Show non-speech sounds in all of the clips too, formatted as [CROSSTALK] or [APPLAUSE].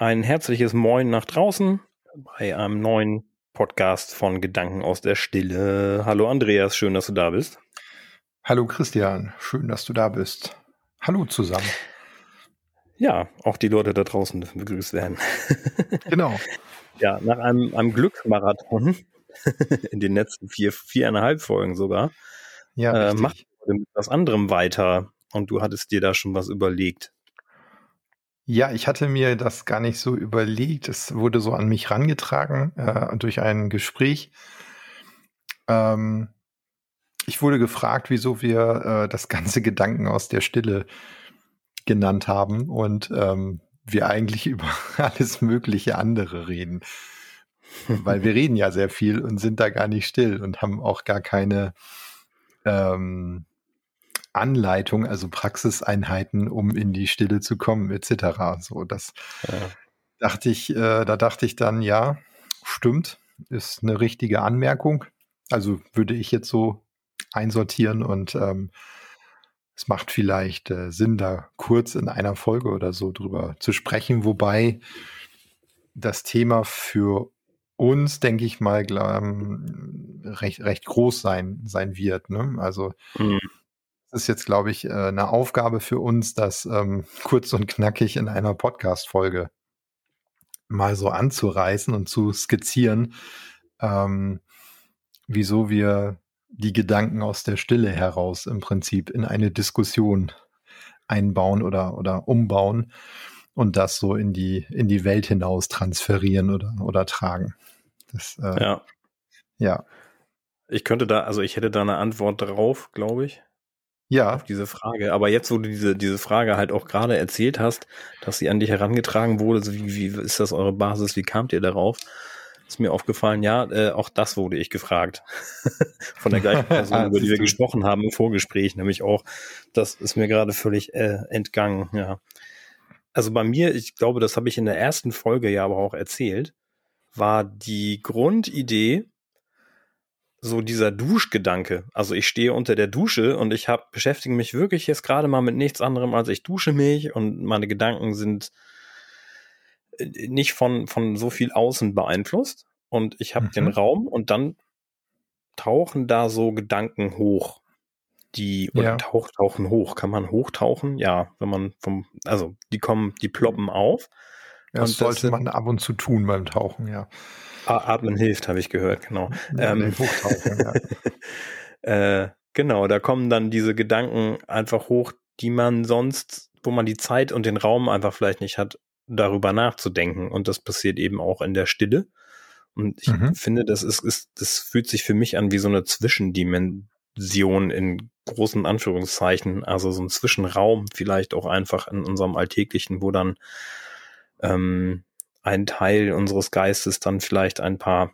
ein herzliches Moin nach draußen bei einem neuen Podcast von Gedanken aus der Stille. Hallo Andreas, schön, dass du da bist. Hallo Christian, schön, dass du da bist. Hallo zusammen. Ja, auch die Leute da draußen dürfen begrüßt werden. Genau. [LAUGHS] ja, nach einem, einem Glücksmarathon [LAUGHS] in den letzten vier, viereinhalb Folgen sogar, Ja, äh, macht mit was anderem weiter. Und du hattest dir da schon was überlegt. Ja, ich hatte mir das gar nicht so überlegt. Es wurde so an mich rangetragen äh, durch ein Gespräch. Ähm, ich wurde gefragt, wieso wir äh, das ganze [LAUGHS] Gedanken aus der Stille genannt haben und ähm, wir eigentlich [LAUGHS] über alles mögliche andere reden. Weil wir reden ja sehr viel und sind da gar nicht still und haben auch gar keine ähm, Anleitung, also Praxiseinheiten, um in die Stille zu kommen, etc. So, das Ja. dachte ich, äh, da dachte ich dann, ja, stimmt, ist eine richtige Anmerkung. Also würde ich jetzt so einsortieren und ähm, es macht vielleicht äh, Sinn, da kurz in einer Folge oder so drüber zu sprechen, wobei das Thema für uns, denke ich mal, ähm, recht, recht groß sein, sein wird. Ne? Also Hm. Das ist jetzt, glaube ich, äh, eine Aufgabe für uns, das ähm, [LAUGHS] kurz und knackig in einer Podcast-Folge mal so anzureißen und zu skizzieren, ähm, wieso wir die Gedanken aus der Stille heraus im Prinzip in eine Diskussion einbauen oder, oder umbauen und das so in die, in die Welt hinaus transferieren oder, oder tragen. Das, äh, ja. ja. Ich könnte da, also ich hätte da eine Antwort drauf, glaube ich. Ja, auf diese Frage. Aber jetzt, wo du diese, diese Frage halt auch gerade erzählt hast, dass sie an dich herangetragen wurde, so wie, wie ist das eure Basis, wie kamt ihr darauf? Ist mir aufgefallen, ja, äh, auch das wurde ich gefragt. [LAUGHS] Von der gleichen [LAUGHS] Person, über die wir du. gesprochen haben im Vorgespräch, nämlich auch, das ist mir gerade völlig äh, entgangen, ja. Also bei mir, ich glaube, das habe ich in der ersten Folge ja aber auch erzählt, war die Grundidee, so dieser Duschgedanke. Also ich stehe unter der Dusche und ich hab, beschäftige mich wirklich jetzt gerade mal mit nichts anderem als ich dusche mich und meine Gedanken sind äh, nicht von, von so viel außen beeinflusst. Und ich habe Mhm. den Raum und dann tauchen da so Gedanken hoch. Die oder Ja. tauch, tauchen hoch. Kann man hochtauchen? Ja, wenn man vom, also die kommen, die ploppen auf. das Und das sollte sind- man ab und zu tun beim Tauchen, ja. Atmen hilft, habe ich gehört, genau. ja Ähm, ja. [LAUGHS] äh, genau, da kommen dann diese Gedanken einfach hoch, die man sonst, wo man die Zeit und den Raum einfach vielleicht nicht hat, darüber nachzudenken. Und das passiert eben auch in der Stille. Und ich Mhm. finde, das ist, ist, das fühlt sich für mich an wie so eine Zwischendimension in großen Anführungszeichen, also so ein Zwischenraum vielleicht auch einfach in unserem Alltäglichen, wo dann ähm, ein Teil unseres Geistes dann vielleicht ein paar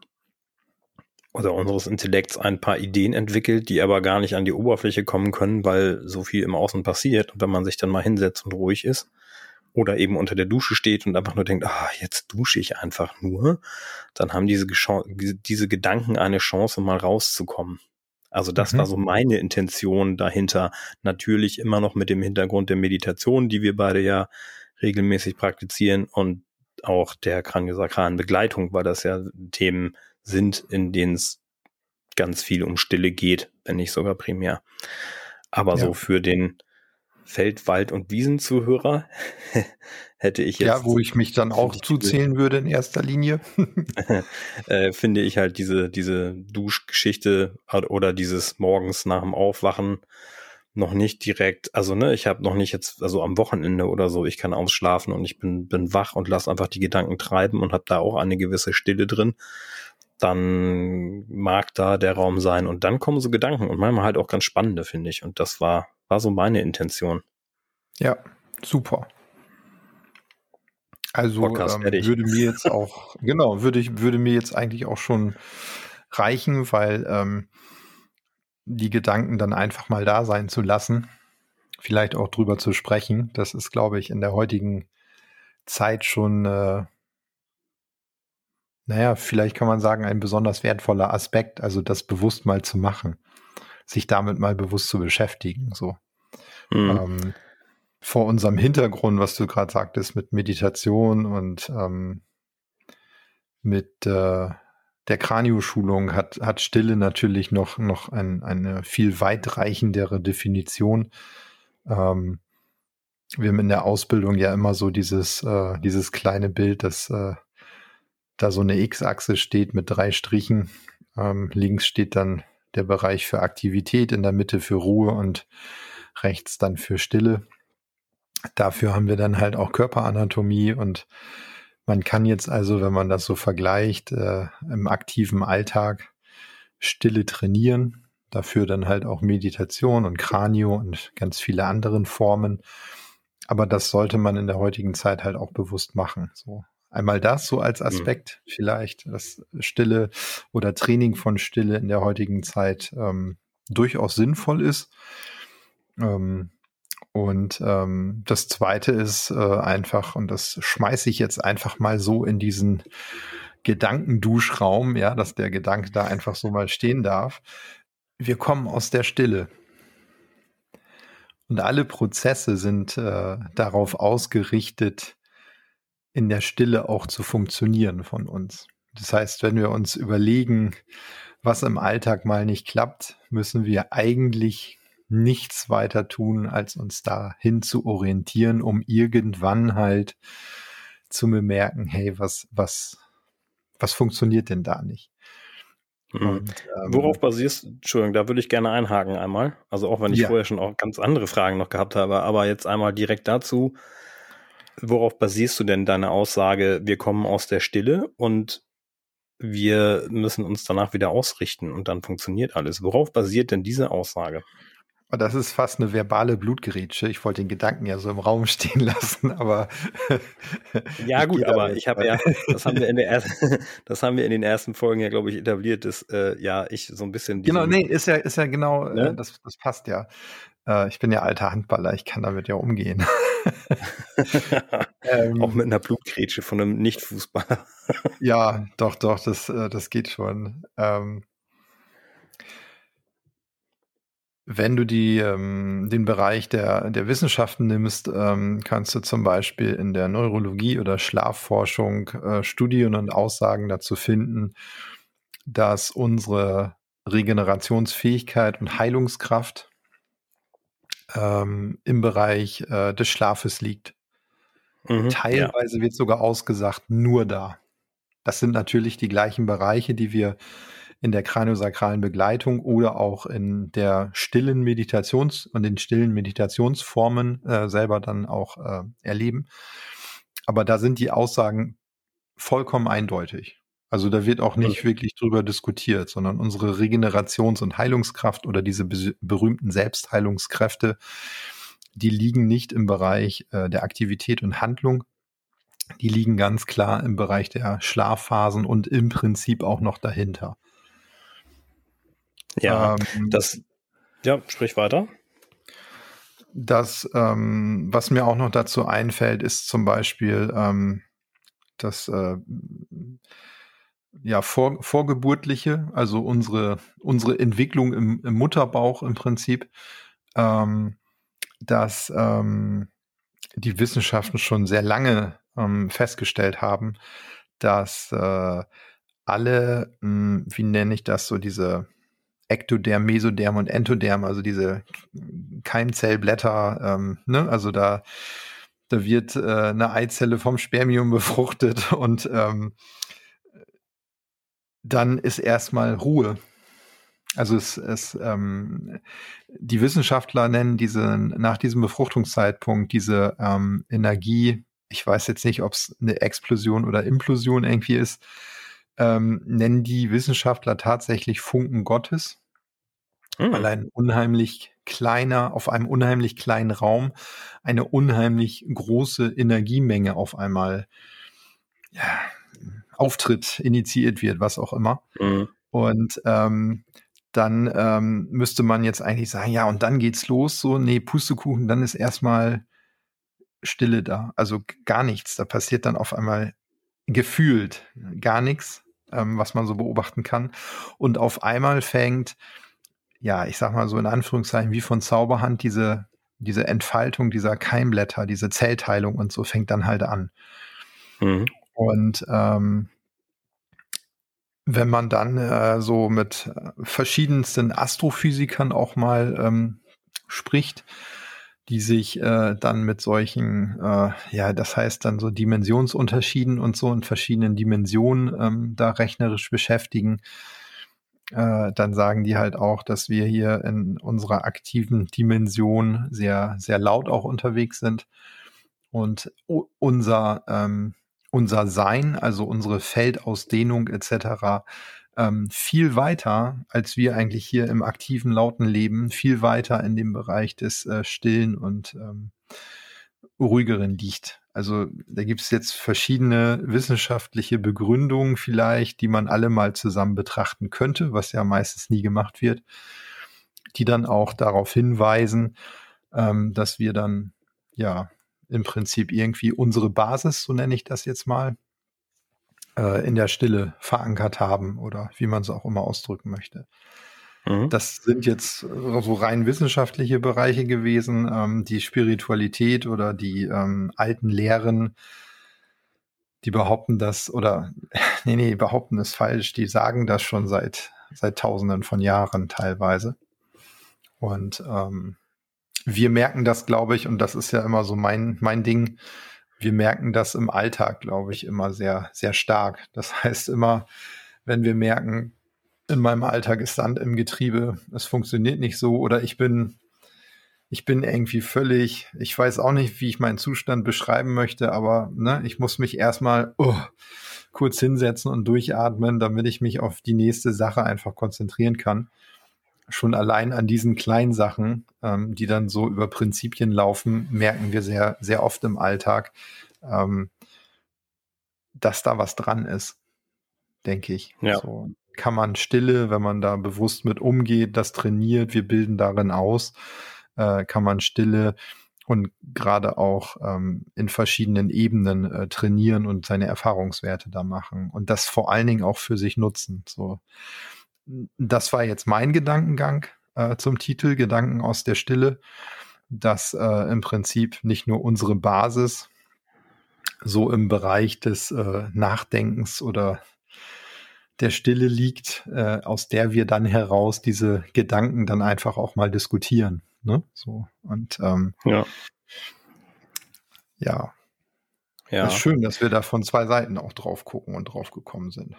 oder unseres Intellekts ein paar Ideen entwickelt, die aber gar nicht an die Oberfläche kommen können, weil so viel im Außen passiert. Und wenn man sich dann mal hinsetzt und ruhig ist oder eben unter der Dusche steht und einfach nur denkt, ah, jetzt dusche ich einfach nur, dann haben diese, diese Gedanken eine Chance, mal rauszukommen. Also das Mhm. war so meine Intention dahinter. Natürlich immer noch mit dem Hintergrund der Meditation, die wir beide ja regelmäßig praktizieren und auch der kraniosakralen Begleitung, weil das ja Themen sind, in denen es ganz viel um Stille geht, wenn nicht sogar primär. Aber Ja. so für den Feld-, Wald- und Wiesenzuhörer [LAUGHS] hätte ich jetzt ja, wo ich mich dann auch zuzählen würde in erster Linie. [LAUGHS] [LAUGHS] äh, finde ich halt diese, diese Duschgeschichte oder dieses morgens nach dem Aufwachen noch nicht direkt, also ne, ich habe noch nicht jetzt, also am Wochenende oder so, ich kann ausschlafen und ich bin, bin wach und lasse einfach die Gedanken treiben und habe da auch eine gewisse Stille drin. Dann mag da der Raum sein und dann kommen so Gedanken und manchmal halt auch ganz spannende, finde ich. Und das war, war so meine Intention. Ja, super. Also Podcast ähm, würde mir jetzt auch, [LAUGHS] genau, würde ich, würde mir jetzt eigentlich auch schon reichen, weil ähm, die Gedanken dann einfach mal da sein zu lassen, vielleicht auch drüber zu sprechen, das ist, glaube ich, in der heutigen Zeit schon, äh, naja, vielleicht kann man sagen, ein besonders wertvoller Aspekt, also das bewusst mal zu machen, sich damit mal bewusst zu beschäftigen, so. Hm. Ähm, vor unserem Hintergrund, was du gerade sagtest, mit Meditation und ähm, mit äh, der Kranioschulung hat, hat Stille natürlich noch, noch ein, eine viel weitreichendere Definition. Ähm, wir haben in der Ausbildung ja immer so dieses, äh, dieses kleine Bild, dass äh, da so eine X-Achse steht mit drei Strichen. Ähm, links steht dann der Bereich für Aktivität, in der Mitte für Ruhe und rechts dann für Stille. Dafür haben wir dann halt auch Körperanatomie und man kann jetzt also, wenn man das so vergleicht, äh, im aktiven Alltag Stille trainieren. Dafür dann halt auch Meditation und Kranio und ganz viele anderen Formen. Aber das sollte man in der heutigen Zeit halt auch bewusst machen. So einmal das so als mhm. Aspekt mhm. vielleicht, dass Stille oder Training von Stille in der heutigen Zeit ähm, durchaus sinnvoll ist. Ähm, und ähm, das Zweite ist äh, einfach, und das schmeiße ich jetzt einfach mal so in diesen Gedankenduschraum, ja, dass der Gedanke da einfach so mal stehen darf. Wir kommen aus der Stille. Und alle Prozesse sind äh, darauf ausgerichtet, in der Stille auch zu funktionieren von uns. Das heißt, wenn wir uns überlegen, was im Alltag mal nicht klappt, müssen wir eigentlich nichts weiter tun, als uns dahin zu orientieren, um irgendwann halt zu bemerken, hey, was, was, was funktioniert denn da nicht? Mhm. Und, ähm, Worauf basierst du, Entschuldigung, da würde ich gerne einhaken einmal. Also auch wenn ich ja. vorher schon auch ganz andere Fragen noch gehabt habe, aber jetzt einmal direkt dazu. Worauf basierst du denn deine Aussage, wir kommen aus der Stille und wir müssen uns danach wieder ausrichten und dann funktioniert alles? Worauf basiert denn diese Aussage? Das ist fast eine verbale Blutgerätsche. Ich wollte den Gedanken ja so im Raum [LAUGHS] stehen lassen, aber. [LAUGHS] ja, gut, aber ich habe ja, das haben wir in der [LAUGHS] ersten, das haben wir in den ersten Folgen ja, glaube ich, etabliert, dass äh, ja ich so ein bisschen. Genau, nee, ist ja, ist ja genau, ne? äh, das, das passt ja. Äh, ich bin ja alter Handballer, ich kann damit ja umgehen. ähm, Auch mit einer Blutgrätsche von einem Nicht-Fußballer. ja, doch, doch, das, äh, das geht schon. Ähm, Wenn du die, ähm, den Bereich der, der Wissenschaften nimmst, ähm, kannst du zum Beispiel in der Neurologie oder Schlafforschung äh, Studien und Aussagen dazu finden, dass unsere Regenerationsfähigkeit und Heilungskraft ähm, im Bereich äh, des Schlafes liegt. Mhm, Teilweise ja. wird sogar ausgesagt, nur da. Das sind natürlich die gleichen Bereiche, die wir in der kraniosakralen Begleitung oder auch in der stillen Meditations- und den stillen Meditationsformen äh, selber dann auch äh, erleben. Aber da sind die Aussagen vollkommen eindeutig. Also da wird auch nicht wirklich drüber diskutiert, sondern unsere Regenerations- und Heilungskraft oder diese berühmten Selbstheilungskräfte, die liegen nicht im Bereich äh, der Aktivität und Handlung, die liegen ganz klar im Bereich der Schlafphasen und im Prinzip auch noch dahinter. Ja, ähm, das, ja, sprich weiter. Das, ähm, was mir auch noch dazu einfällt, ist zum Beispiel ähm, das äh, ja, vor, vorgeburtliche, also unsere, unsere Entwicklung im, im Mutterbauch im Prinzip, ähm, dass ähm, die Wissenschaften schon sehr lange ähm, festgestellt haben, dass äh, alle, mh, hm, wie nenne ich das, so diese Ektoderm, Mesoderm und Entoderm, also diese Keimzellblätter, ähm, ne? also da, da wird äh, eine Eizelle vom Spermium befruchtet [LAUGHS] und ähm, dann ist erstmal Ruhe. Also es, es ähm, die Wissenschaftler nennen diese nach diesem Befruchtungszeitpunkt diese ähm, Energie, ich weiß jetzt nicht, ob es eine Explosion oder Implosion irgendwie ist, ähm, nennen die Wissenschaftler tatsächlich Funken Gottes, mhm. weil ein unheimlich kleiner, auf einem unheimlich kleinen Raum eine unheimlich große Energiemenge auf einmal ja, auftritt, initiiert wird, was auch immer. Mhm. Und ähm, dann ähm, müsste man jetzt eigentlich sagen, ja, und dann geht's los, so, nee, Pustekuchen, dann ist erstmal Stille da. Also gar nichts. Da passiert dann auf einmal gefühlt gar nichts ähm, was man so beobachten kann. Und auf einmal fängt, ja, ich sag mal so in Anführungszeichen wie von Zauberhand diese diese Entfaltung dieser Keimblätter, diese Zellteilung und so fängt dann halt an. Mhm. Und ähm, wenn man dann äh, so mit verschiedensten Astrophysikern auch mal ähm, spricht, die sich äh, dann mit solchen, äh, ja, das heißt dann so Dimensionsunterschieden und so in verschiedenen Dimensionen ähm, da rechnerisch beschäftigen, äh, dann sagen die halt auch, dass wir hier in unserer aktiven Dimension sehr, sehr laut auch unterwegs sind und unser, ähm, unser Sein, also unsere Feldausdehnung etc., ähm, viel weiter, als wir eigentlich hier im aktiven, lauten Leben, viel weiter in dem Bereich des äh, Stillen und ähm, ruhigeren liegt. Also da gibt es jetzt verschiedene wissenschaftliche Begründungen vielleicht, die man alle mal zusammen betrachten könnte, was ja meistens nie gemacht wird, die dann auch darauf hinweisen, ähm, dass wir dann ja im Prinzip irgendwie unsere Basis, so nenne ich das jetzt mal, in der Stille verankert haben oder wie man es auch immer ausdrücken möchte. Mhm. Das sind jetzt so rein wissenschaftliche Bereiche gewesen. Ähm, die Spiritualität oder die ähm, alten Lehren, die behaupten das, oder [LAUGHS] nee, nee, behaupten ist falsch, die sagen das schon seit, seit tausenden von Jahren teilweise. Und ähm, wir merken das, glaube ich, und das ist ja immer so mein, mein Ding, wir merken das im Alltag, glaube ich, immer sehr, sehr stark. Das [LAUGHS] heißt immer, wenn wir merken, in meinem Alltag ist Sand im Getriebe, es funktioniert nicht so oder ich bin, ich bin irgendwie völlig, ich weiß auch nicht, wie ich meinen Zustand beschreiben möchte, aber ne, ich muss mich erstmal oh, kurz hinsetzen und durchatmen, damit ich mich auf die nächste Sache einfach konzentrieren kann. Schon allein an diesen kleinen Sachen, ähm, die dann so über Prinzipien laufen, merken wir sehr, sehr oft im Alltag, ähm, dass da was dran ist, denke ich. Ja. So kann man Stille, wenn man da bewusst mit umgeht, das trainiert, wir bilden darin aus, äh, kann man Stille und gerade auch ähm, in verschiedenen Ebenen äh, trainieren und seine Erfahrungswerte da machen und das vor allen Dingen auch für sich nutzen. So, das war jetzt mein Gedankengang äh, zum Titel Gedanken aus der Stille, dass äh, im Prinzip nicht nur unsere Basis so im Bereich des äh, Nachdenkens oder der Stille liegt, äh, aus der wir dann heraus diese Gedanken dann einfach auch mal diskutieren. Ne? So und ähm, ja. ja, ja, ist schön, dass wir da von zwei Seiten auch drauf gucken und drauf gekommen sind.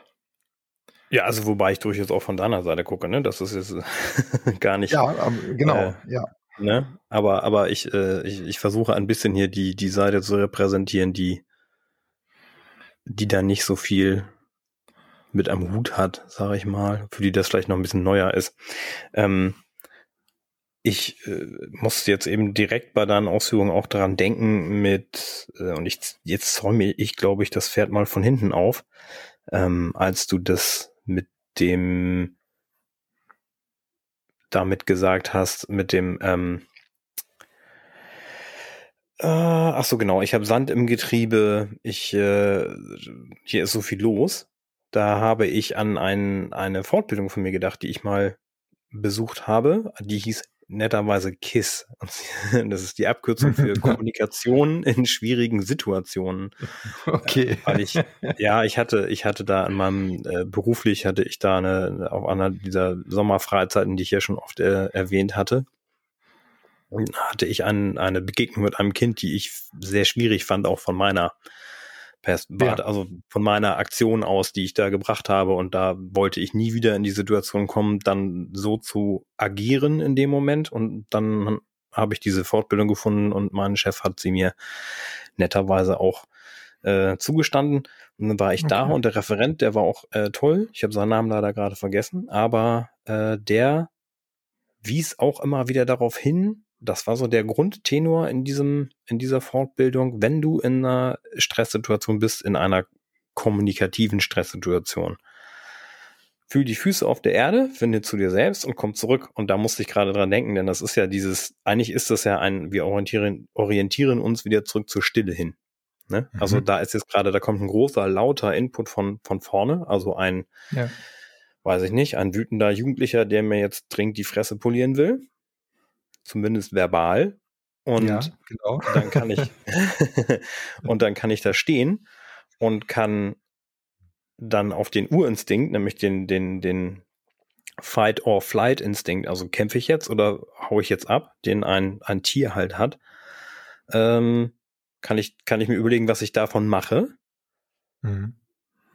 Ja, also wobei ich durchaus auch von deiner Seite gucke, ne? Das ist jetzt [LAUGHS] gar nicht. Ja, genau, äh, ja. Ne? Aber, aber ich, äh, ich, ich versuche ein bisschen hier die, die Seite zu repräsentieren, die, die da nicht so viel mit am Hut hat, sage ich mal, für die das vielleicht noch ein bisschen neuer ist. Ähm, ich äh, musste jetzt eben direkt bei deinen Ausführungen auch daran denken mit, äh, und ich, jetzt zäume ich, glaube ich, das Pferd mal von hinten auf, ähm, als du das mit dem damit gesagt hast, mit dem, ähm, äh, ach so genau, ich habe Sand im Getriebe, ich, äh, hier ist so viel los da habe ich an ein, eine Fortbildung von mir gedacht, die ich mal besucht habe. Die hieß netterweise KISS. [LAUGHS] Das ist die Abkürzung für [LAUGHS] Kommunikation in schwierigen Situationen. Okay. Äh, weil ich, ja, ich hatte, ich hatte da in meinem äh, beruflich hatte ich da eine, auf einer dieser Sommerfreizeiten, die ich ja schon oft äh, erwähnt hatte, hatte ich ein, eine Begegnung mit einem Kind, die ich sehr schwierig fand, auch von meiner ja. also von meiner Aktion aus, die ich da gebracht habe. Und da wollte ich nie wieder in die Situation kommen, dann so zu agieren in dem Moment. Und dann habe ich diese Fortbildung gefunden und mein Chef hat sie mir netterweise auch äh, zugestanden. Und dann war ich okay. da und der Referent, der war auch äh, toll. Ich habe seinen Namen leider gerade vergessen, aber äh, der wies auch immer wieder darauf hin, das war so der Grundtenor in diesem, in dieser Fortbildung, wenn du in einer Stresssituation bist, in einer kommunikativen Stresssituation. Fühl die Füße auf der Erde, finde zu dir selbst und komm zurück. Und da musste ich gerade dran denken, denn das ist ja dieses, eigentlich ist das ja ein, wir orientieren, orientieren uns wieder zurück zur Stille hin. Ne? Mhm. Also da ist jetzt gerade, da kommt ein großer, lauter Input von, von vorne, also ein, ja. weiß ich nicht, ein wütender Jugendlicher, der mir jetzt dringend die Fresse polieren will zumindest verbal. Und ja, genau. dann kann ich [LAUGHS] und dann kann ich da stehen und kann dann auf den Urinstinkt, nämlich den, den, den Fight or Flight Instinkt, also kämpfe ich jetzt oder hau ich jetzt ab, den ein, ein Tier halt hat, ähm, kann ich, kann ich mir überlegen, was ich davon mache. Mhm.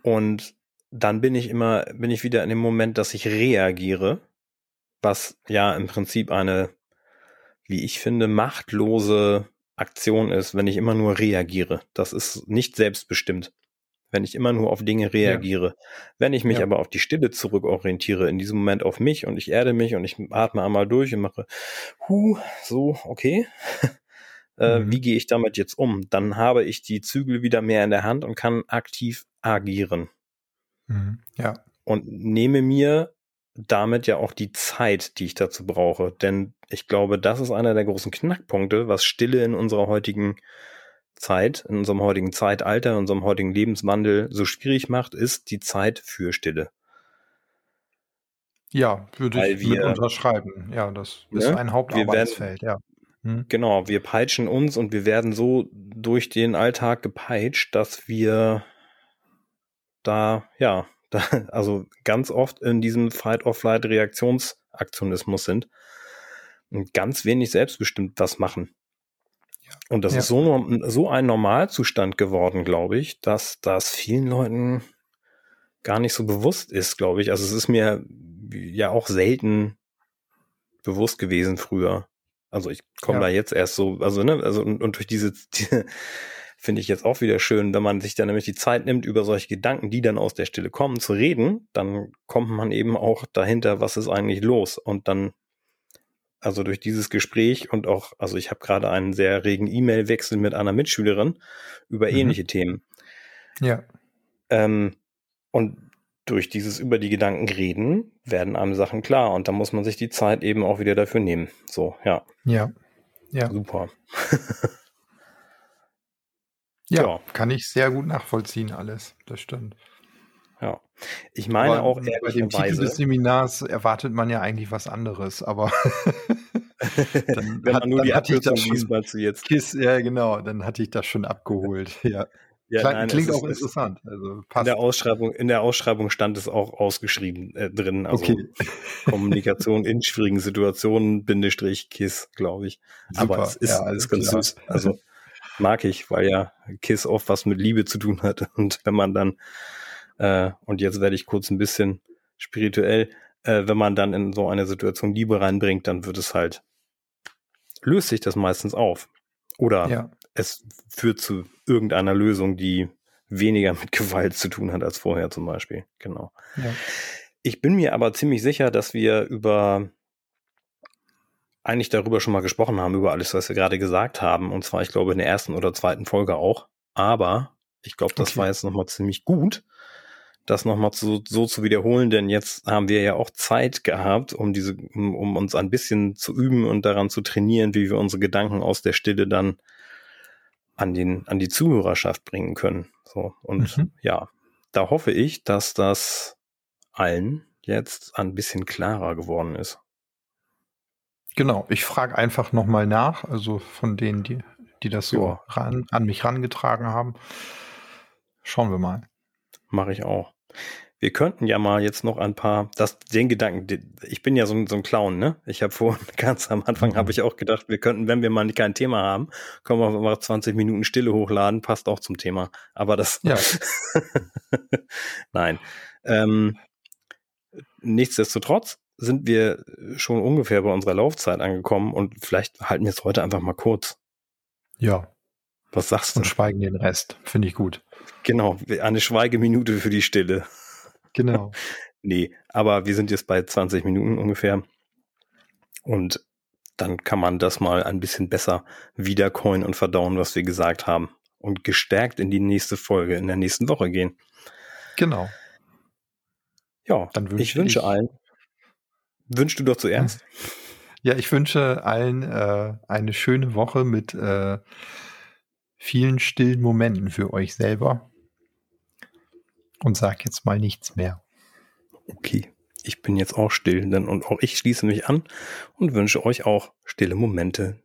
Und dann bin ich immer, bin ich wieder in dem Moment, dass ich reagiere, was ja im Prinzip eine, wie ich finde, machtlose Aktion ist, wenn ich immer nur reagiere. Das ist nicht selbstbestimmt wenn ich immer nur auf Dinge reagiere. Ja. Wenn ich mich ja. aber auf die Stille zurückorientiere, in diesem Moment auf mich und ich erde mich und ich atme einmal durch und mache, hu, so, okay. [LAUGHS] äh, mhm. Wie gehe ich damit jetzt um? Dann habe ich die Zügel wieder mehr in der Hand und kann aktiv agieren. Mhm. Ja. Und nehme mir damit ja auch die Zeit, die ich dazu brauche. Denn ich glaube, das ist einer der großen Knackpunkte, was Stille in unserer heutigen Zeit, in unserem heutigen Zeitalter, in unserem heutigen Lebenswandel so schwierig macht, ist die Zeit für Stille. Ja, würde Weil ich wir, unterschreiben. Ja, das ist ne, ein Hauptarbeitsfeld, ja. Hm. Genau, wir peitschen uns und wir werden so durch den Alltag gepeitscht, dass wir da, ja, da, also ganz oft in diesem Fight-of-Flight-Reaktionsaktionismus sind und ganz wenig selbstbestimmt was machen. Und das ja. ist so, so ein Normalzustand geworden, glaube ich, dass das vielen Leuten gar nicht so bewusst ist, glaube ich. Also es ist mir ja auch selten bewusst gewesen früher. Also ich komme ja. da jetzt erst so, also ne, also und, und durch diese, die, finde ich jetzt auch wieder schön, wenn man sich dann nämlich die Zeit nimmt, über solche Gedanken, die dann aus der Stille kommen, zu reden, dann kommt man eben auch dahinter, was ist eigentlich los und dann also durch dieses Gespräch und auch, also ich habe gerade einen sehr regen E-Mail-Wechsel mit einer Mitschülerin über mhm. ähnliche Themen. Ja. Ähm, und durch dieses über die Gedanken reden werden einem Sachen klar und da muss man sich die Zeit eben auch wieder dafür nehmen. So, ja. Ja. Ja. Super. [LAUGHS] ja, ja, kann ich sehr gut nachvollziehen alles. Das stimmt. Ja. Ich meine aber auch bei dem Titel des Seminars erwartet man ja eigentlich was anderes, aber [LAUGHS] dann Wenn hat, man nur die Abkürzung liest, meinst du jetzt. Kiss, ja, genau, dann hatte ich das schon abgeholt. [LAUGHS] Ja. ja Kling, nein, klingt auch interessant. Also passt. In der Ausschreibung, in der Ausschreibung stand es auch ausgeschrieben äh, drin. Also okay. [LAUGHS] Kommunikation in schwierigen Situationen, Bindestrich, Kiss, glaube ich. Super. Aber es ist, ja, ist ganz süß. Also mag ich, weil ja Kiss oft was mit Liebe zu tun hat. [LAUGHS] Und wenn man dann äh, und jetzt werde ich kurz ein bisschen spirituell. Äh, wenn man dann in so eine Situation Liebe reinbringt, dann wird es halt, löst sich das meistens auf. Oder ja. es führt zu irgendeiner Lösung, die weniger [LAUGHS] mit Gewalt zu tun hat als vorher zum Beispiel. Genau. Ja. Ich bin mir aber ziemlich sicher, dass wir über eigentlich darüber schon mal gesprochen haben, über alles, was wir gerade gesagt haben. Und zwar, ich glaube, in der ersten oder zweiten Folge auch. Aber ich glaube, das okay. war jetzt nochmal ziemlich gut, das nochmal zu, so zu wiederholen, denn jetzt haben wir ja auch Zeit gehabt, um diese, um, um uns ein bisschen zu üben und daran zu trainieren, wie wir unsere Gedanken aus der Stille dann an den, an die Zuhörerschaft bringen können. So. Und mhm. ja, da hoffe ich, dass das allen jetzt ein bisschen klarer geworden ist. Genau, ich frage einfach nochmal nach, also von denen, die, die das so ja. ran, an mich rangetragen haben. Schauen wir mal. Mache ich auch. Wir könnten ja mal jetzt noch ein paar, das, den Gedanken, ich bin ja so, so ein Clown, ne? Ich habe vor, [LAUGHS] ganz am Anfang mhm. habe ich auch gedacht, wir könnten, wenn wir mal kein Thema haben, können wir mal 20 Minuten Stille hochladen, passt auch zum Thema. Aber das, ja. [LAUGHS] nein. Ähm, nichtsdestotrotz sind wir schon ungefähr bei unserer Laufzeit angekommen und vielleicht halten wir es heute einfach mal kurz. Ja. Was sagst du? Und schweigen den Rest. Finde ich gut. Genau, eine Schweigeminute für die Stille. Genau. [LAUGHS] nee, aber wir sind jetzt bei 20 Minuten ungefähr. Und dann kann man das mal ein bisschen besser wiedercoin und verdauen, was wir gesagt haben. Und gestärkt in die nächste Folge in der nächsten Woche gehen. Genau. Ja, dann wünsche ich wünsche ich, allen. Wünschst du doch zuerst? [LAUGHS] Ja, ich wünsche allen äh, eine schöne Woche mit äh, vielen stillen Momenten für euch selber und sag jetzt mal nichts mehr. Okay, ich bin jetzt auch still, denn und auch ich schließe mich an und wünsche euch auch stille Momente